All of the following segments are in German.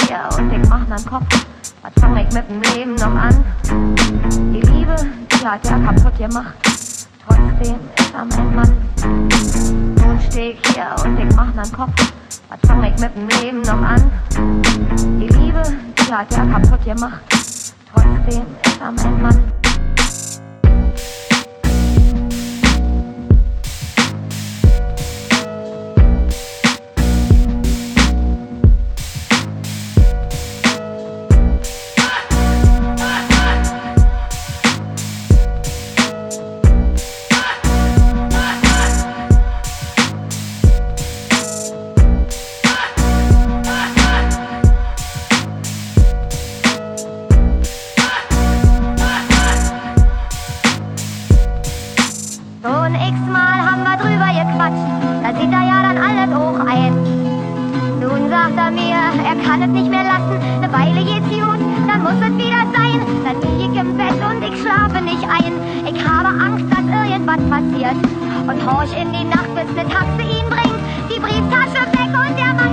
hier und ich mach meinen Kopf. Was fang ich mit dem Leben noch an? Die Liebe, die hat ja kaputt gemacht. Trotzdem ist am Ende Mann. Nun steh ich hier und ich mach meinen Kopf. Was fang ich mit dem Leben noch an? Die Liebe, die hat ja kaputt gemacht. Trotzdem ist am Ende Mann. Kann es nicht mehr lassen, eine Weile geht's gut, dann muss es wieder sein. Dann lieg ich im Bett und ich schlafe nicht ein. Ich habe Angst, dass irgendwas passiert. Und horch in die Nacht, bis ne Taxe ihn bringt, die Brieftasche weg und der Mantel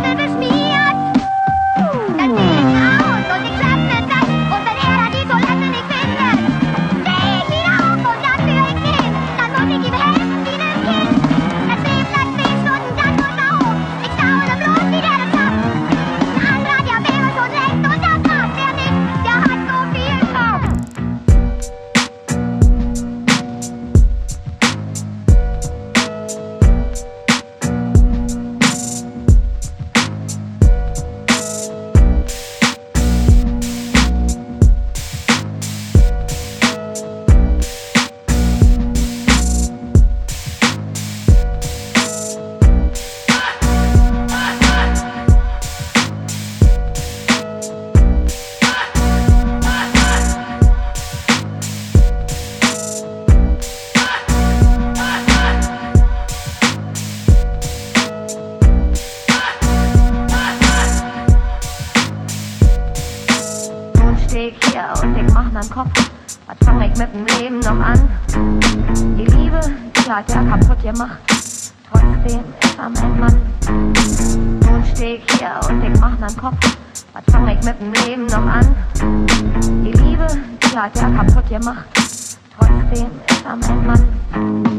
Ich hier und ich mach nen Kopf. Was fang ich mit dem Leben noch an? Die Liebe, die hat er kaputt gemacht. Trotzdem ist er mein Mann. Nun steh ich hier und ich mach nen Kopf. Was fang ich mit dem Leben noch an? Die Liebe, die hat er kaputt gemacht. Trotzdem ist er mein Mann.